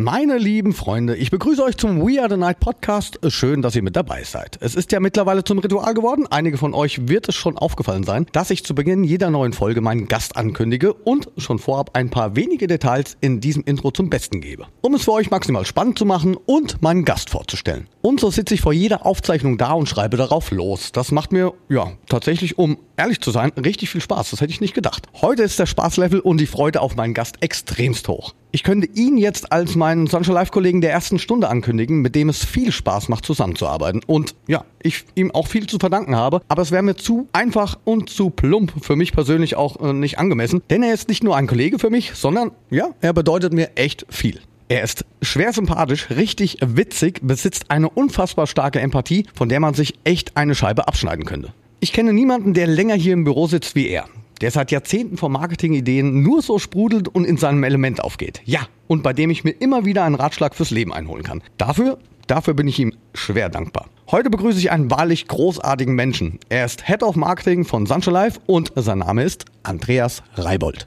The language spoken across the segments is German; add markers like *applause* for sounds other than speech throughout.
Meine lieben Freunde, ich begrüße euch zum We Are the Night Podcast. Schön, dass ihr mit dabei seid. Es ist ja mittlerweile zum Ritual geworden. Einige von euch wird es schon aufgefallen sein, dass ich zu Beginn jeder neuen Folge meinen Gast ankündige und schon vorab ein paar wenige Details in diesem Intro zum Besten gebe. Um es für euch maximal spannend zu machen und meinen Gast vorzustellen. Und so sitze ich vor jeder Aufzeichnung da und schreibe darauf los. Das macht mir, ja, tatsächlich, um ehrlich zu sein, richtig viel Spaß. Das hätte ich nicht gedacht. Heute ist der Spaßlevel und die Freude auf meinen Gast extremst hoch. Ich könnte ihn jetzt als meinen Sunshine Live Kollegen der ersten Stunde ankündigen, mit dem es viel Spaß macht, zusammenzuarbeiten. Und ja, ich ihm auch viel zu verdanken habe. Aber es wäre mir zu einfach und zu plump für mich persönlich auch äh, nicht angemessen. Denn er ist nicht nur ein Kollege für mich, sondern ja, er bedeutet mir echt viel. Er ist schwer sympathisch, richtig witzig, besitzt eine unfassbar starke Empathie, von der man sich echt eine Scheibe abschneiden könnte. Ich kenne niemanden, der länger hier im Büro sitzt wie er der seit Jahrzehnten vor Marketingideen nur so sprudelt und in seinem Element aufgeht. Ja, und bei dem ich mir immer wieder einen Ratschlag fürs Leben einholen kann. Dafür, dafür bin ich ihm schwer dankbar. Heute begrüße ich einen wahrlich großartigen Menschen. Er ist Head of Marketing von Sancho Life und sein Name ist Andreas Reibold.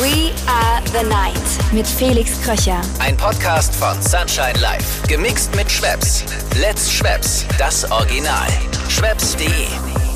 We are the night mit Felix Kröcher. Ein Podcast von Sunshine Life. Gemixt mit Schwepps. Let's Schwepps. Das Original. Schwepps.de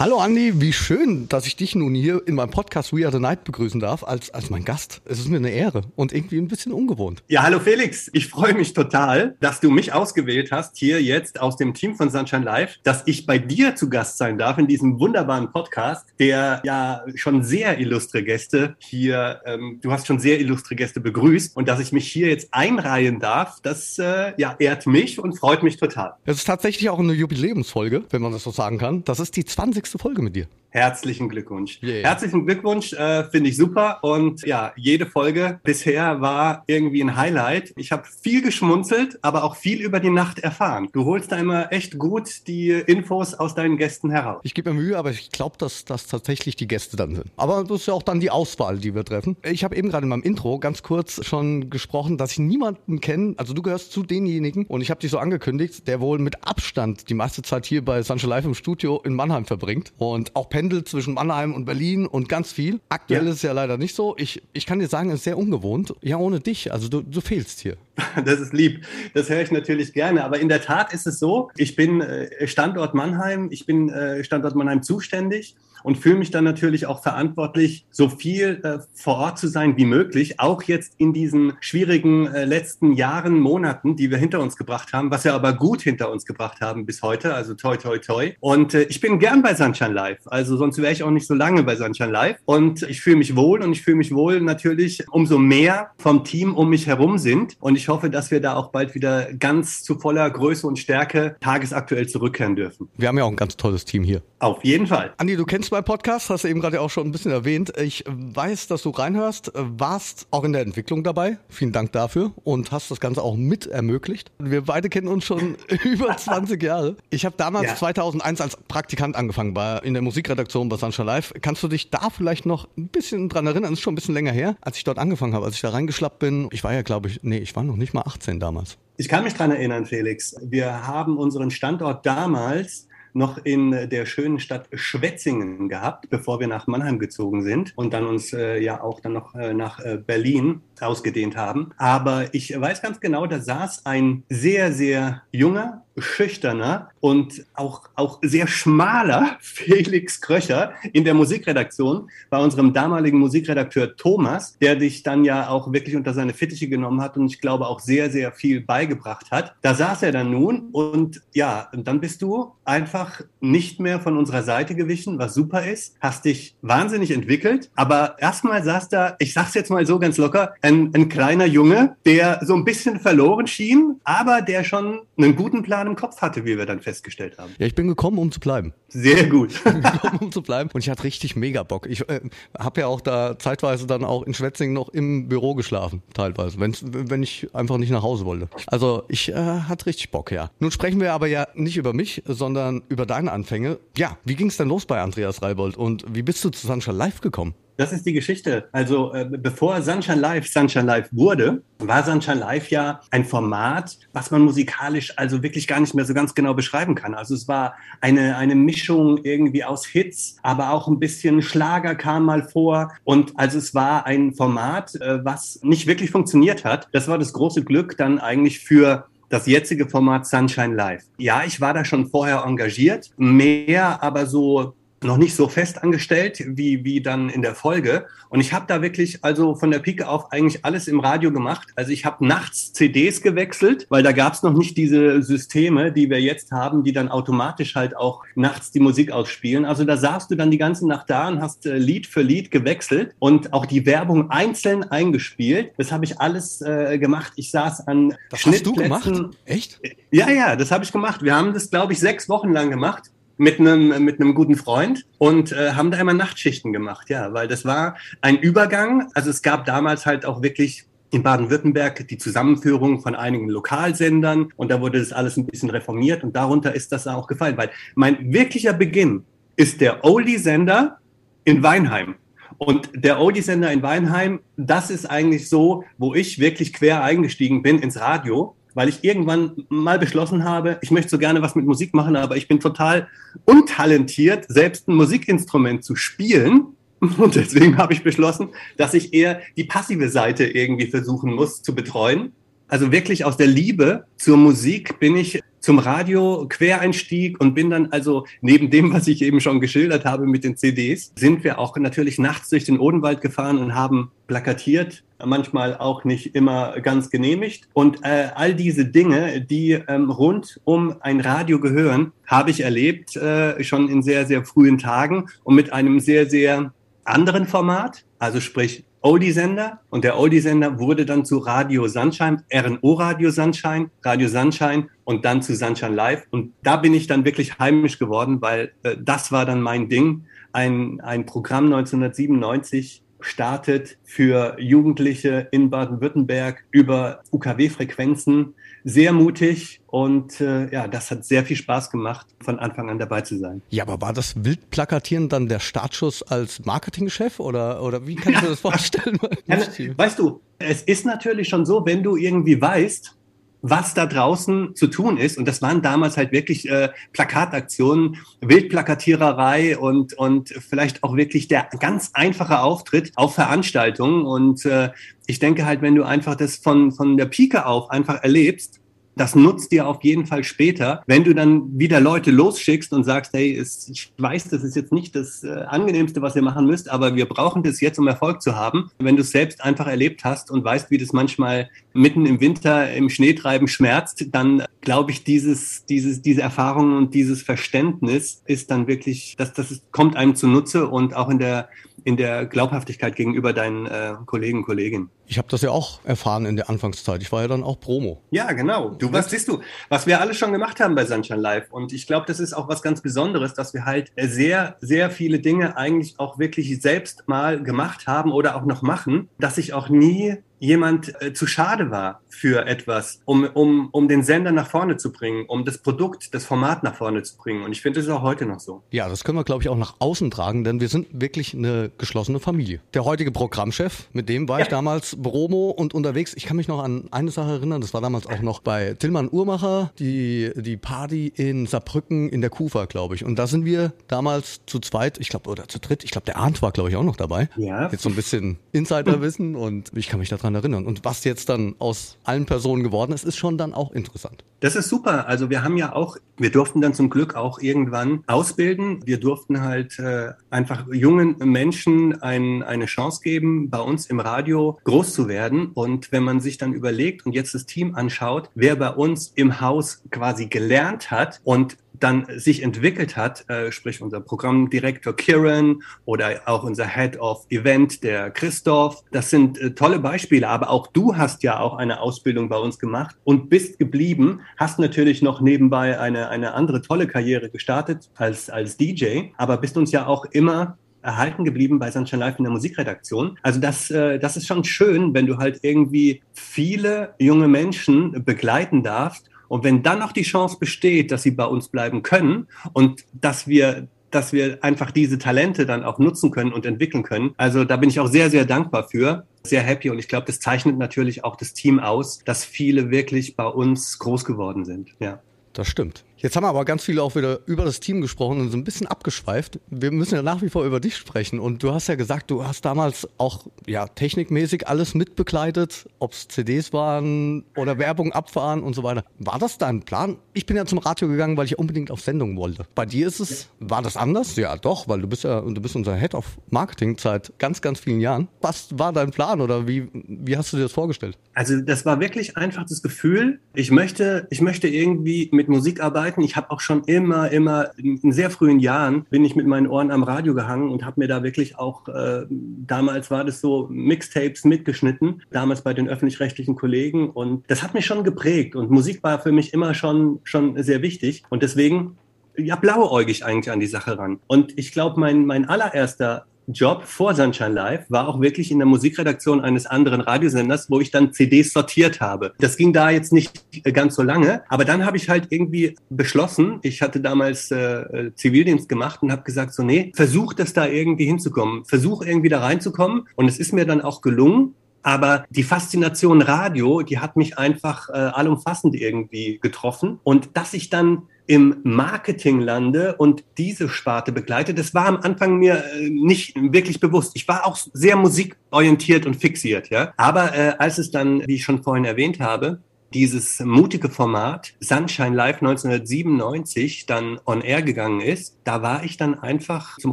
Hallo Andi, wie schön, dass ich dich nun hier in meinem Podcast We Are the Night begrüßen darf als, als mein Gast. Es ist mir eine Ehre und irgendwie ein bisschen ungewohnt. Ja, hallo Felix. Ich freue mich total, dass du mich ausgewählt hast, hier jetzt aus dem Team von Sunshine Live, dass ich bei dir zu Gast sein darf in diesem wunderbaren Podcast, der ja schon sehr illustre Gäste hier, ähm, du hast schon sehr illustre Gäste begrüßt und dass ich mich hier jetzt einreihen darf, das äh, ja, ehrt mich und freut mich total. Es ist tatsächlich auch eine Jubiläumsfolge, wenn man das so sagen kann. Das ist die 20 Folge mit dir. Herzlichen Glückwunsch. Yeah. Herzlichen Glückwunsch, äh, finde ich super. Und ja, jede Folge bisher war irgendwie ein Highlight. Ich habe viel geschmunzelt, aber auch viel über die Nacht erfahren. Du holst da immer echt gut die Infos aus deinen Gästen heraus. Ich gebe mir Mühe, aber ich glaube, dass das tatsächlich die Gäste dann sind. Aber das ist ja auch dann die Auswahl, die wir treffen. Ich habe eben gerade in meinem Intro ganz kurz schon gesprochen, dass ich niemanden kenne. Also du gehörst zu denjenigen und ich habe dich so angekündigt, der wohl mit Abstand die meiste Zeit hier bei Sunshine Live im Studio in Mannheim verbringt und auch pendelt zwischen Mannheim und Berlin und ganz viel. Aktuell ja. ist es ja leider nicht so. Ich, ich kann dir sagen, es ist sehr ungewohnt. Ja, ohne dich. Also du, du fehlst hier. *laughs* Das ist lieb. Das höre ich natürlich gerne. Aber in der Tat ist es so, ich bin äh, Standort Mannheim, ich bin äh, Standort Mannheim zuständig und fühle mich dann natürlich auch verantwortlich, so viel äh, vor Ort zu sein wie möglich, auch jetzt in diesen schwierigen letzten Jahren, Monaten, die wir hinter uns gebracht haben, was wir aber gut hinter uns gebracht haben bis heute, also toi toi toi. Und ich bin gern bei Sunshine Live, also sonst wäre ich auch nicht so lange bei Sunshine Live und ich fühle mich wohl und ich fühle mich wohl natürlich, umso mehr vom Team um mich herum sind und ich hoffe, dass wir da auch bald wieder ganz zu voller Größe und Stärke tagesaktuell zurückkehren dürfen. Wir haben ja auch ein ganz tolles Team hier. Auf jeden Fall. Andi, du kennst meinen Podcast, hast du eben gerade auch schon ein bisschen erwähnt. Ich weiß, dass du reinhörst, warst auch in der Entwicklung dabei. Vielen Dank dafür und hast das Ganze auch mit ermöglicht. Wir beide kennen uns schon *laughs* über 20 Jahre. Ich habe damals ja. 2001 als Praktikant angefangen bei, in der Musikredaktion bei Sunshine Live. Kannst du dich da vielleicht noch ein bisschen dran erinnern? Das ist schon ein bisschen länger her, als ich dort angefangen habe, als ich da reingeschlappt bin. Ich war ja, glaube ich, nee, ich war noch nicht mal 18 damals. Ich kann mich dran erinnern, Felix. Wir haben unseren Standort damals noch in der schönen Stadt Schwetzingen gehabt, bevor wir nach Mannheim gezogen sind und dann uns äh, ja auch dann noch äh, nach äh, Berlin ausgedehnt haben. Aber ich weiß ganz genau, da saß ein sehr, sehr junger, schüchterner und auch, auch sehr schmaler *laughs* Felix Kröcher in der Musikredaktion bei unserem damaligen Musikredakteur Thomas, der dich dann ja auch wirklich unter seine Fittiche genommen hat und ich glaube auch sehr, sehr viel beigebracht hat. Da saß er dann nun und ja, dann bist du einfach nicht mehr von unserer Seite gewichen, was super ist, hast dich wahnsinnig entwickelt, aber erstmal saß da, ich sag's jetzt mal so ganz locker, ein, ein kleiner Junge, der so ein bisschen verloren schien, aber der schon einen guten Plan im Kopf hatte, wie wir dann festgestellt haben. Ja, ich bin gekommen, um zu bleiben. Sehr gut. *laughs* ich bin gekommen, um zu bleiben. Und ich hatte richtig mega Bock. Ich äh, habe ja auch da zeitweise dann auch in Schwetzingen noch im Büro geschlafen, teilweise, wenn's, wenn ich einfach nicht nach Hause wollte. Also ich äh, hatte richtig Bock, ja. Nun sprechen wir aber ja nicht über mich, sondern über deine Anfänge. Ja, wie ging es denn los bei Andreas Reibold und wie bist du zu Sunshine Live gekommen? Das ist die Geschichte. Also äh, bevor Sunshine Live Sunshine Live wurde, war Sunshine Live ja ein Format, was man musikalisch also wirklich gar nicht mehr so ganz genau beschreiben kann. Also es war eine, eine Mischung irgendwie aus Hits, aber auch ein bisschen Schlager kam mal vor. Und also es war ein Format, äh, was nicht wirklich funktioniert hat. Das war das große Glück dann eigentlich für das jetzige Format Sunshine Live. Ja, ich war da schon vorher engagiert, mehr aber so noch nicht so fest angestellt wie, wie dann in der Folge. Und ich habe da wirklich also von der Pike auf eigentlich alles im Radio gemacht. Also ich habe nachts CDs gewechselt, weil da gab es noch nicht diese Systeme, die wir jetzt haben, die dann automatisch halt auch nachts die Musik ausspielen. Also da saßt du dann die ganze Nacht da und hast äh, Lied für Lied gewechselt und auch die Werbung einzeln eingespielt. Das habe ich alles äh, gemacht. Ich saß an das hast du gemacht? Echt? Ja, ja, das habe ich gemacht. Wir haben das, glaube ich, sechs Wochen lang gemacht mit einem mit einem guten Freund und äh, haben da immer Nachtschichten gemacht, ja, weil das war ein Übergang. Also es gab damals halt auch wirklich in Baden-Württemberg die Zusammenführung von einigen Lokalsendern und da wurde das alles ein bisschen reformiert und darunter ist das auch gefallen, weil mein wirklicher Beginn ist der Oldie-Sender in Weinheim. Und der Oldie-Sender in Weinheim, das ist eigentlich so, wo ich wirklich quer eingestiegen bin ins Radio weil ich irgendwann mal beschlossen habe, ich möchte so gerne was mit Musik machen, aber ich bin total untalentiert, selbst ein Musikinstrument zu spielen. *laughs* Und deswegen habe ich beschlossen, dass ich eher die passive Seite irgendwie versuchen muss zu betreuen. Also wirklich aus der Liebe zur Musik bin ich zum Radio Quereinstieg und bin dann also neben dem, was ich eben schon geschildert habe mit den CDs, sind wir auch natürlich nachts durch den Odenwald gefahren und haben plakatiert, manchmal auch nicht immer ganz genehmigt. Und äh, all diese Dinge, die ähm, rund um ein Radio gehören, habe ich erlebt äh, schon in sehr, sehr frühen Tagen und mit einem sehr, sehr anderen Format, also sprich Oldie-Sender und der Oldie-Sender wurde dann zu Radio Sunshine, RNO Radio Sunshine, Radio Sunshine und dann zu Sunshine Live. Und da bin ich dann wirklich heimisch geworden, weil äh, das war dann mein Ding. Ein, ein Programm 1997 startet für Jugendliche in Baden-Württemberg über UKW-Frequenzen. Sehr mutig und äh, ja, das hat sehr viel Spaß gemacht, von Anfang an dabei zu sein. Ja, aber war das Wildplakatieren dann der Startschuss als Marketingchef oder, oder wie kannst du das *laughs* vorstellen? weißt du, es ist natürlich schon so, wenn du irgendwie weißt, was da draußen zu tun ist. Und das waren damals halt wirklich äh, Plakataktionen, Wildplakatiererei und, und vielleicht auch wirklich der ganz einfache Auftritt auf Veranstaltungen. Und äh, ich denke halt, wenn du einfach das von, von der Pike auf einfach erlebst, das nutzt dir auf jeden Fall später, wenn du dann wieder Leute losschickst und sagst, hey, ich weiß, das ist jetzt nicht das äh, angenehmste, was ihr machen müsst, aber wir brauchen das jetzt, um Erfolg zu haben. Wenn du es selbst einfach erlebt hast und weißt, wie das manchmal mitten im Winter im Schneetreiben schmerzt, dann glaube ich, dieses, dieses, diese Erfahrung und dieses Verständnis ist dann wirklich, das ist, kommt einem zunutze und auch in der in der Glaubhaftigkeit gegenüber deinen äh, Kollegen, Kolleginnen. Ich habe das ja auch erfahren in der Anfangszeit. Ich war ja dann auch Promo. Ja, genau. Du, was siehst du, was wir alle schon gemacht haben bei Sunshine Live. Und ich glaube, das ist auch was ganz Besonderes, dass wir halt sehr, sehr viele Dinge eigentlich auch wirklich selbst mal gemacht haben oder auch noch machen, dass ich auch nie jemand äh, zu schade war für etwas, um, um, um den Sender nach vorne zu bringen, um das Produkt, das Format nach vorne zu bringen. Und ich finde, das ist auch heute noch so. Ja, das können wir, glaube ich, auch nach außen tragen, denn wir sind wirklich eine geschlossene Familie. Der heutige Programmchef, mit dem war ja. ich damals Bromo und unterwegs. Ich kann mich noch an eine Sache erinnern, das war damals auch noch bei Tillmann Uhrmacher, die, die Party in Saarbrücken in der Kufa, glaube ich. Und da sind wir damals zu zweit, ich glaube, oder zu dritt, ich glaube, der Arndt war, glaube ich, auch noch dabei. Ja. Jetzt so ein bisschen Insiderwissen und ich kann mich daran erinnern. Und was jetzt dann aus allen Personen geworden ist, ist schon dann auch interessant. Das ist super. Also wir haben ja auch, wir durften dann zum Glück auch irgendwann ausbilden. Wir durften halt äh, einfach jungen Menschen ein, eine Chance geben, bei uns im Radio groß zu werden. Und wenn man sich dann überlegt und jetzt das Team anschaut, wer bei uns im Haus quasi gelernt hat und dann sich entwickelt hat, äh, sprich unser Programmdirektor Kieran oder auch unser Head of Event, der Christoph. Das sind äh, tolle Beispiele, aber auch du hast ja auch eine Ausbildung bei uns gemacht und bist geblieben, hast natürlich noch nebenbei eine, eine andere tolle Karriere gestartet als, als DJ, aber bist uns ja auch immer erhalten geblieben bei Sunshine Live in der Musikredaktion. Also das, äh, das ist schon schön, wenn du halt irgendwie viele junge Menschen begleiten darfst und wenn dann noch die Chance besteht, dass sie bei uns bleiben können und dass wir dass wir einfach diese Talente dann auch nutzen können und entwickeln können. Also da bin ich auch sehr, sehr dankbar für. Sehr happy und ich glaube, das zeichnet natürlich auch das Team aus, dass viele wirklich bei uns groß geworden sind. Ja. Das stimmt. Jetzt haben wir aber ganz viel auch wieder über das Team gesprochen und so ein bisschen abgeschweift. Wir müssen ja nach wie vor über dich sprechen. Und du hast ja gesagt, du hast damals auch ja technikmäßig alles mitbegleitet, ob es CDs waren oder Werbung abfahren und so weiter. War das dein Plan? Ich bin ja zum Radio gegangen, weil ich unbedingt auf Sendung wollte. Bei dir ist es, war das anders? Ja, doch, weil du bist ja, du bist unser Head of Marketing seit ganz, ganz vielen Jahren. Was war dein Plan oder wie, wie hast du dir das vorgestellt? Also das war wirklich einfach das Gefühl, ich möchte, ich möchte irgendwie mit Musik arbeiten. Ich habe auch schon immer, immer in sehr frühen Jahren bin ich mit meinen Ohren am Radio gehangen und habe mir da wirklich auch, äh, damals war das so, Mixtapes mitgeschnitten, damals bei den öffentlich-rechtlichen Kollegen. Und das hat mich schon geprägt. Und Musik war für mich immer schon, schon sehr wichtig. Und deswegen ja, blauäugig eigentlich an die Sache ran. Und ich glaube, mein, mein allererster Job vor Sunshine Live war auch wirklich in der Musikredaktion eines anderen Radiosenders, wo ich dann CDs sortiert habe. Das ging da jetzt nicht ganz so lange, aber dann habe ich halt irgendwie beschlossen, ich hatte damals äh, Zivildienst gemacht und habe gesagt, so nee, versuch das da irgendwie hinzukommen, versuch irgendwie da reinzukommen und es ist mir dann auch gelungen. Aber die Faszination Radio, die hat mich einfach äh, allumfassend irgendwie getroffen. Und dass ich dann im Marketing lande und diese Sparte begleite, das war am Anfang mir äh, nicht wirklich bewusst. Ich war auch sehr musikorientiert und fixiert, ja. Aber äh, als es dann, wie ich schon vorhin erwähnt habe, dieses mutige Format Sunshine Live 1997 dann on air gegangen ist, da war ich dann einfach zum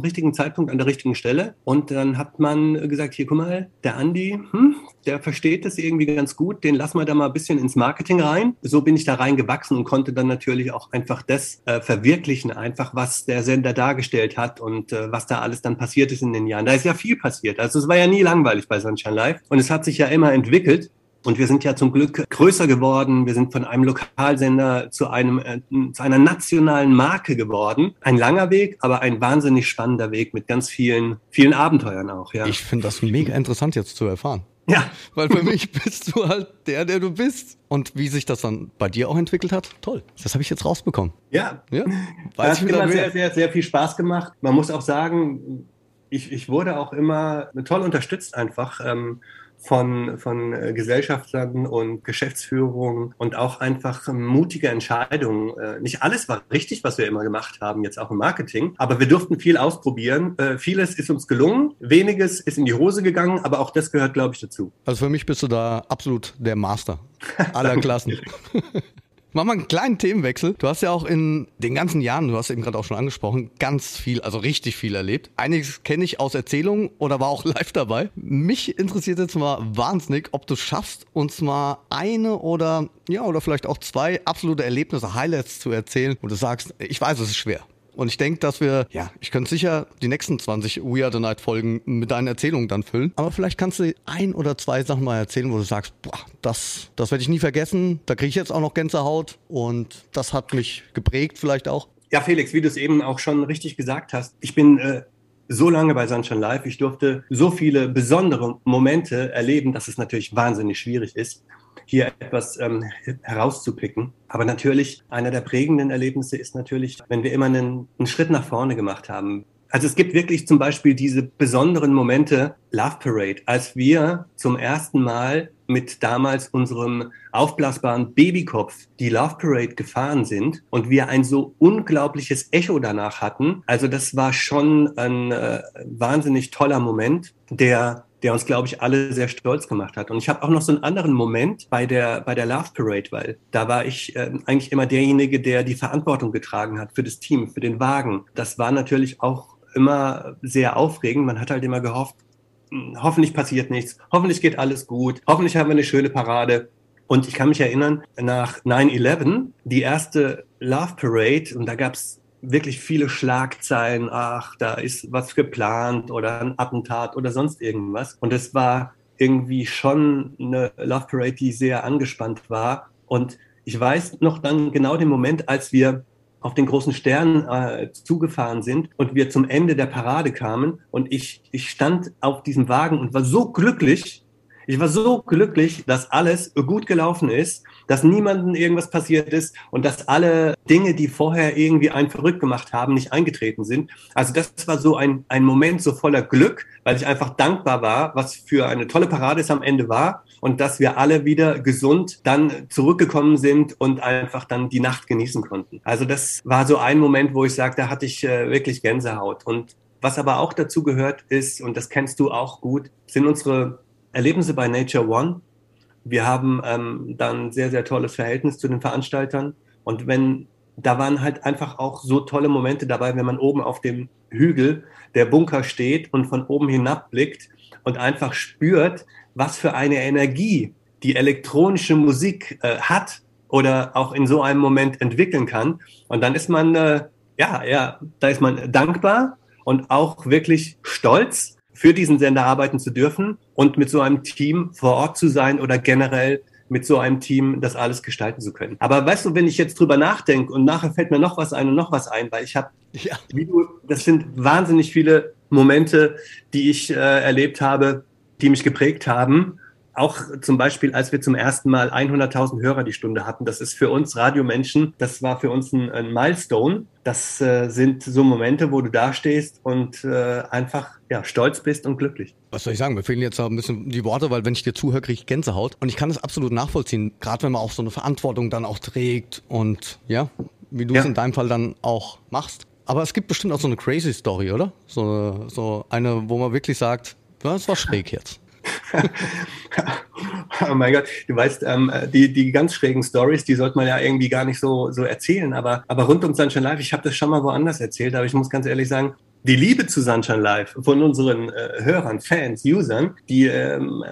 richtigen Zeitpunkt an der richtigen Stelle und dann hat man gesagt, hier guck mal, der Andi, hm, der versteht das irgendwie ganz gut, den lassen wir da mal ein bisschen ins Marketing rein. So bin ich da reingewachsen und konnte dann natürlich auch einfach das äh, verwirklichen, einfach was der Sender dargestellt hat und äh, was da alles dann passiert ist in den Jahren. Da ist ja viel passiert. Also es war ja nie langweilig bei Sunshine Live und es hat sich ja immer entwickelt. Und wir sind ja zum Glück größer geworden. Wir sind von einem Lokalsender zu einem äh, zu einer nationalen Marke geworden. Ein langer Weg, aber ein wahnsinnig spannender Weg mit ganz vielen vielen Abenteuern auch. Ja. Ich finde das mega interessant jetzt zu erfahren. Ja. Weil für mich bist du halt der, der du bist. Und wie sich das dann bei dir auch entwickelt hat, toll. Das habe ich jetzt rausbekommen. Ja. ja. Weiß das hat immer sehr, sehr, sehr viel Spaß gemacht. Man muss auch sagen, ich, ich wurde auch immer toll unterstützt einfach. Ähm, von, von äh, Gesellschaftern und Geschäftsführung und auch einfach mutige Entscheidungen. Äh, nicht alles war richtig, was wir immer gemacht haben, jetzt auch im Marketing, aber wir durften viel ausprobieren. Äh, vieles ist uns gelungen, weniges ist in die Hose gegangen, aber auch das gehört, glaube ich, dazu. Also für mich bist du da absolut der Master *laughs* aller Klassen. *laughs* Machen wir einen kleinen Themenwechsel. Du hast ja auch in den ganzen Jahren, du hast eben gerade auch schon angesprochen, ganz viel, also richtig viel erlebt. Einiges kenne ich aus Erzählungen oder war auch *laughs* live dabei. Mich interessiert jetzt mal wahnsinnig, ob du schaffst, uns mal eine oder ja, oder vielleicht auch zwei absolute Erlebnisse, Highlights zu erzählen, wo du sagst, ich weiß, es ist schwer. Und ich denke, dass wir, ja, ich könnte sicher die nächsten 20 We Are the Night Folgen mit deinen Erzählungen dann füllen. Aber vielleicht kannst du ein oder zwei Sachen mal erzählen, wo du sagst, boah, das, das werde ich nie vergessen. Da kriege ich jetzt auch noch Gänsehaut und das hat mich geprägt vielleicht auch. Ja, Felix, wie du es eben auch schon richtig gesagt hast, ich bin äh, so lange bei Sunshine Live. Ich durfte so viele besondere Momente erleben, dass es natürlich wahnsinnig schwierig ist hier etwas ähm, herauszupicken. Aber natürlich, einer der prägenden Erlebnisse ist natürlich, wenn wir immer einen, einen Schritt nach vorne gemacht haben. Also es gibt wirklich zum Beispiel diese besonderen Momente, Love Parade, als wir zum ersten Mal mit damals unserem aufblasbaren Babykopf die Love Parade gefahren sind und wir ein so unglaubliches Echo danach hatten. Also das war schon ein äh, wahnsinnig toller Moment, der der uns, glaube ich, alle sehr stolz gemacht hat. Und ich habe auch noch so einen anderen Moment bei der, bei der Love Parade, weil da war ich äh, eigentlich immer derjenige, der die Verantwortung getragen hat für das Team, für den Wagen. Das war natürlich auch immer sehr aufregend. Man hat halt immer gehofft, hm, hoffentlich passiert nichts, hoffentlich geht alles gut, hoffentlich haben wir eine schöne Parade. Und ich kann mich erinnern, nach 9-11, die erste Love Parade, und da gab es wirklich viele Schlagzeilen, ach, da ist was geplant oder ein Attentat oder sonst irgendwas. Und es war irgendwie schon eine Love Parade, die sehr angespannt war. Und ich weiß noch dann genau den Moment, als wir auf den großen Stern äh, zugefahren sind und wir zum Ende der Parade kamen und ich, ich stand auf diesem Wagen und war so glücklich. Ich war so glücklich, dass alles gut gelaufen ist, dass niemandem irgendwas passiert ist und dass alle Dinge, die vorher irgendwie einen verrückt gemacht haben, nicht eingetreten sind. Also das war so ein, ein Moment so voller Glück, weil ich einfach dankbar war, was für eine tolle Parade es am Ende war und dass wir alle wieder gesund dann zurückgekommen sind und einfach dann die Nacht genießen konnten. Also das war so ein Moment, wo ich sage, da hatte ich äh, wirklich Gänsehaut. Und was aber auch dazu gehört ist, und das kennst du auch gut, sind unsere Erlebnisse bei Nature One. Wir haben ähm, dann sehr, sehr tolles Verhältnis zu den Veranstaltern. Und wenn, da waren halt einfach auch so tolle Momente dabei, wenn man oben auf dem Hügel der Bunker steht und von oben hinabblickt und einfach spürt, was für eine Energie die elektronische Musik äh, hat oder auch in so einem Moment entwickeln kann. Und dann ist man, äh, ja, ja, da ist man dankbar und auch wirklich stolz, für diesen Sender arbeiten zu dürfen und mit so einem Team vor Ort zu sein oder generell mit so einem Team das alles gestalten zu können. Aber weißt du, wenn ich jetzt drüber nachdenke und nachher fällt mir noch was ein und noch was ein, weil ich habe, ja. das sind wahnsinnig viele Momente, die ich äh, erlebt habe, die mich geprägt haben. Auch zum Beispiel, als wir zum ersten Mal 100.000 Hörer die Stunde hatten. Das ist für uns Radiomenschen, das war für uns ein, ein Milestone. Das äh, sind so Momente, wo du dastehst und äh, einfach ja, stolz bist und glücklich. Was soll ich sagen? Mir fehlen jetzt ein bisschen die Worte, weil wenn ich dir zuhöre, kriege ich Gänsehaut. Und ich kann das absolut nachvollziehen, gerade wenn man auch so eine Verantwortung dann auch trägt und ja, wie du es ja. in deinem Fall dann auch machst. Aber es gibt bestimmt auch so eine crazy Story, oder? So, so eine, wo man wirklich sagt, das war schräg jetzt. Oh mein Gott, du weißt, ähm, die, die ganz schrägen Stories, die sollte man ja irgendwie gar nicht so, so erzählen. Aber, aber rund um Sunshine Live, ich habe das schon mal woanders erzählt, aber ich muss ganz ehrlich sagen, die Liebe zu Sunshine Live von unseren äh, Hörern, Fans, Usern, die ähm,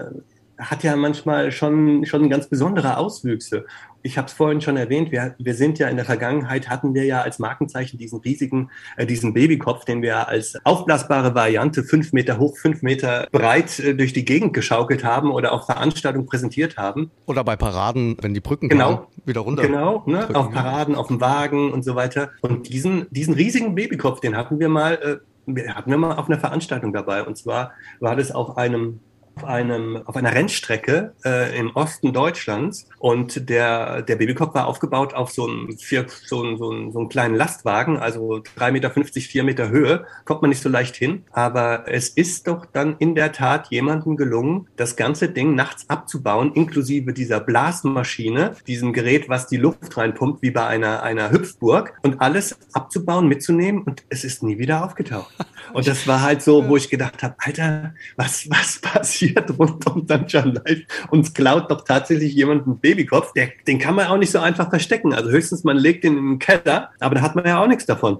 hat ja manchmal schon, schon ganz besondere Auswüchse ich habe es vorhin schon erwähnt, wir, wir sind ja in der Vergangenheit, hatten wir ja als Markenzeichen diesen riesigen, äh, diesen Babykopf, den wir als aufblasbare Variante fünf Meter hoch, fünf Meter breit äh, durch die Gegend geschaukelt haben oder auf Veranstaltungen präsentiert haben. Oder bei Paraden, wenn die Brücken genau, kamen, wieder runter. Genau, ne, auf Paraden, auf dem Wagen und so weiter. Und diesen, diesen riesigen Babykopf, den hatten wir mal, äh, hatten wir mal auf einer Veranstaltung dabei. Und zwar war das auf einem auf, einem, auf einer Rennstrecke äh, im Osten Deutschlands und der, der Babykopf war aufgebaut auf so vier, so, einen, so, einen, so einen kleinen Lastwagen, also 3,50 Meter, 4 Meter Höhe, kommt man nicht so leicht hin. Aber es ist doch dann in der Tat jemandem gelungen, das ganze Ding nachts abzubauen, inklusive dieser Blasmaschine, diesem Gerät, was die Luft reinpumpt, wie bei einer, einer Hüpfburg, und alles abzubauen, mitzunehmen und es ist nie wieder aufgetaucht. Und das war halt so, wo ich gedacht habe, Alter, was, was passiert? Passiert rund um Sunshine Live. Uns klaut doch tatsächlich jemand einen Babykopf. Der, den kann man auch nicht so einfach verstecken. Also höchstens man legt ihn in den Keller, aber da hat man ja auch nichts davon.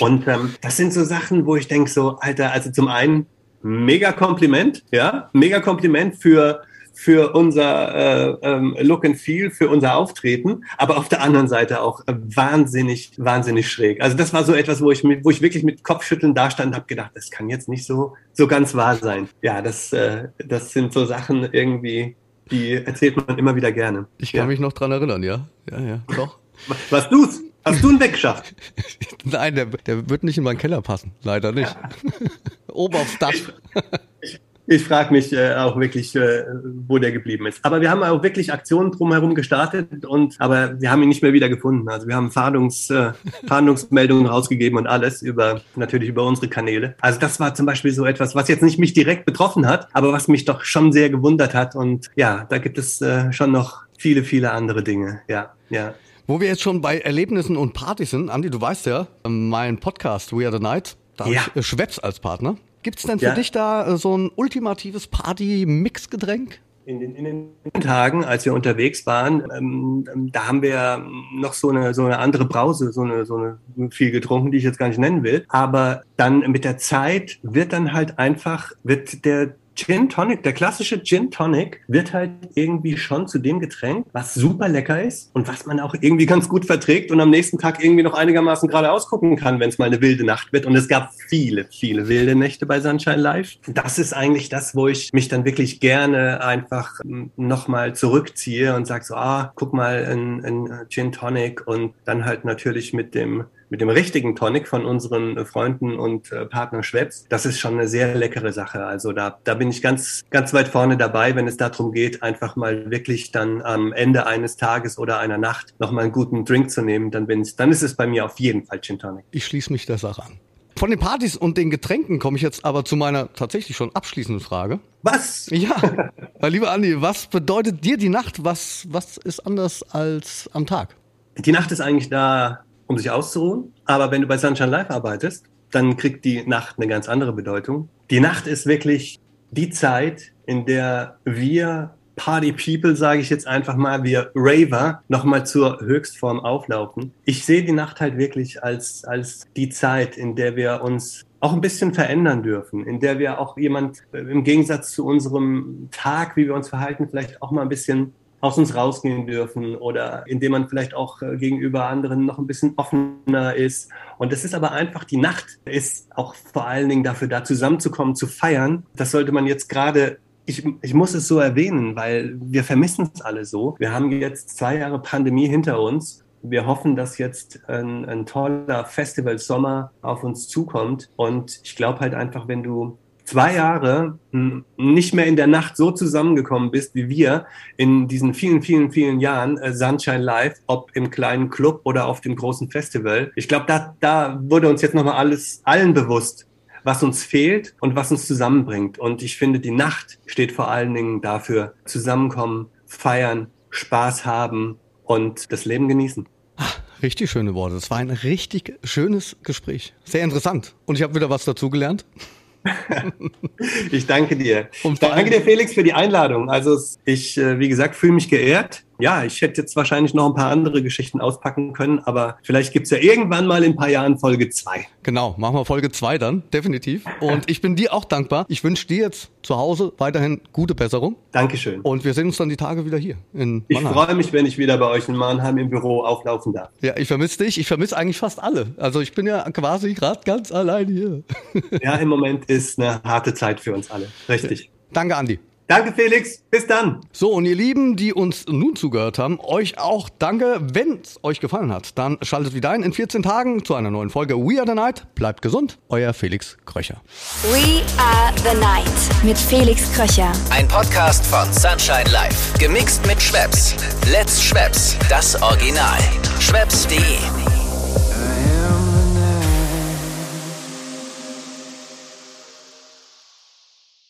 Und ähm, das sind so Sachen, wo ich denke so, Alter, also zum einen mega Kompliment, ja, mega Kompliment für für unser äh, ähm, Look and Feel, für unser Auftreten, aber auf der anderen Seite auch äh, wahnsinnig, wahnsinnig schräg. Also das war so etwas, wo ich mit, wo ich wirklich mit Kopfschütteln dastand und habe gedacht, das kann jetzt nicht so so ganz wahr sein. Ja, das äh, das sind so Sachen irgendwie, die erzählt man immer wieder gerne. Ich kann ja. mich noch dran erinnern, ja, ja, ja, doch. Was, du's? Hast du ihn weggeschafft? *laughs* Nein, der, der wird nicht in meinen Keller passen. Leider nicht. Ja. Oben aufs Dach. Ich, frage mich äh, auch wirklich, äh, wo der geblieben ist. Aber wir haben auch wirklich Aktionen drumherum gestartet und aber wir haben ihn nicht mehr wieder gefunden. Also wir haben Fahndungs, äh, *laughs* Fahndungsmeldungen rausgegeben und alles über natürlich über unsere Kanäle. Also das war zum Beispiel so etwas, was jetzt nicht mich direkt betroffen hat, aber was mich doch schon sehr gewundert hat. Und ja, da gibt es äh, schon noch viele, viele andere Dinge. Ja, ja. Wo wir jetzt schon bei Erlebnissen und Partys sind, Andi, du weißt ja, mein Podcast We Are the Night, da ja. habe ich Schweppes als Partner. Gibt es denn für ja. dich da äh, so ein ultimatives Party-Mix-Getränk? In den, in den, Tagen, als wir unterwegs waren, ähm, ähm, da haben wir noch so eine, so eine andere Brause, so eine, so eine viel getrunken, die ich jetzt gar nicht nennen will. Aber dann mit der Zeit wird dann halt einfach, wird der Gin Tonic, der klassische Gin Tonic wird halt irgendwie schon zu dem Getränk, was super lecker ist und was man auch irgendwie ganz gut verträgt und am nächsten Tag irgendwie noch einigermaßen gerade ausgucken kann, wenn es mal eine wilde Nacht wird. Und es gab viele, viele wilde Nächte bei Sunshine Live. Das ist eigentlich das, wo ich mich dann wirklich gerne einfach nochmal zurückziehe und sage so, ah, guck mal, ein, ein Gin Tonic und dann halt natürlich mit dem mit dem richtigen Tonic von unseren Freunden und äh, Partner Schweppes, das ist schon eine sehr leckere Sache. Also da, da bin ich ganz, ganz weit vorne dabei, wenn es darum geht, einfach mal wirklich dann am Ende eines Tages oder einer Nacht nochmal einen guten Drink zu nehmen, dann, bin's, dann ist es bei mir auf jeden Fall Gin Tonic. Ich schließe mich der Sache an. Von den Partys und den Getränken komme ich jetzt aber zu meiner tatsächlich schon abschließenden Frage. Was? Ja, lieber Andi, was bedeutet dir die Nacht? Was, was ist anders als am Tag? Die Nacht ist eigentlich da, um sich auszuruhen. Aber wenn du bei Sunshine Live arbeitest, dann kriegt die Nacht eine ganz andere Bedeutung. Die Nacht ist wirklich die Zeit, in der wir Party People, sage ich jetzt einfach mal, wir Raver nochmal zur Höchstform auflaufen. Ich sehe die Nacht halt wirklich als, als die Zeit, in der wir uns auch ein bisschen verändern dürfen, in der wir auch jemand äh, im Gegensatz zu unserem Tag, wie wir uns verhalten, vielleicht auch mal ein bisschen aus uns rausgehen dürfen oder indem man vielleicht auch äh, gegenüber anderen noch ein bisschen offener ist. Und das ist aber einfach, die Nacht ist auch vor allen Dingen dafür da, zusammenzukommen, zu feiern. Das sollte man jetzt gerade ich, ich muss es so erwähnen, weil wir vermissen es alle so. Wir haben jetzt zwei Jahre Pandemie hinter uns. Wir hoffen, dass jetzt ein, ein toller Festival-Sommer auf uns zukommt. Und ich glaube halt einfach, wenn du zwei Jahre nicht mehr in der Nacht so zusammengekommen bist wie wir in diesen vielen, vielen, vielen Jahren äh, Sunshine Live, ob im kleinen Club oder auf dem großen Festival. Ich glaube, da, da wurde uns jetzt nochmal alles allen bewusst, was uns fehlt und was uns zusammenbringt. Und ich finde, die Nacht steht vor allen Dingen dafür, zusammenkommen, feiern, Spaß haben und das Leben genießen. Ach, richtig schöne Worte. Es war ein richtig schönes Gespräch. Sehr interessant. Und ich habe wieder was dazugelernt. Ich danke dir. Und danke dir, Felix, für die Einladung. Also ich, äh, wie gesagt, fühle mich geehrt. Ja, ich hätte jetzt wahrscheinlich noch ein paar andere Geschichten auspacken können, aber vielleicht gibt es ja irgendwann mal in ein paar Jahren Folge zwei. Genau, machen wir Folge zwei dann, definitiv. Und ich bin dir auch dankbar. Ich wünsche dir jetzt zu Hause weiterhin gute Besserung. Dankeschön. Und wir sehen uns dann die Tage wieder hier in Mannheim. Ich freue mich, wenn ich wieder bei euch in Mannheim im Büro auflaufen darf. Ja, ich vermisse dich. Ich vermisse eigentlich fast alle. Also ich bin ja quasi gerade ganz allein hier. Ja, im Moment ist eine harte Zeit für uns alle. Richtig. Danke, Andi. Danke, Felix. Bis dann. So, und ihr Lieben, die uns nun zugehört haben, euch auch danke. Wenn es euch gefallen hat, dann schaltet wieder ein in 14 Tagen zu einer neuen Folge We Are the Night. Bleibt gesund, euer Felix Kröcher. We Are the Night mit Felix Kröcher. Ein Podcast von Sunshine Life. Gemixt mit Schwepps. Let's Schwepps, das Original. Schwepps.de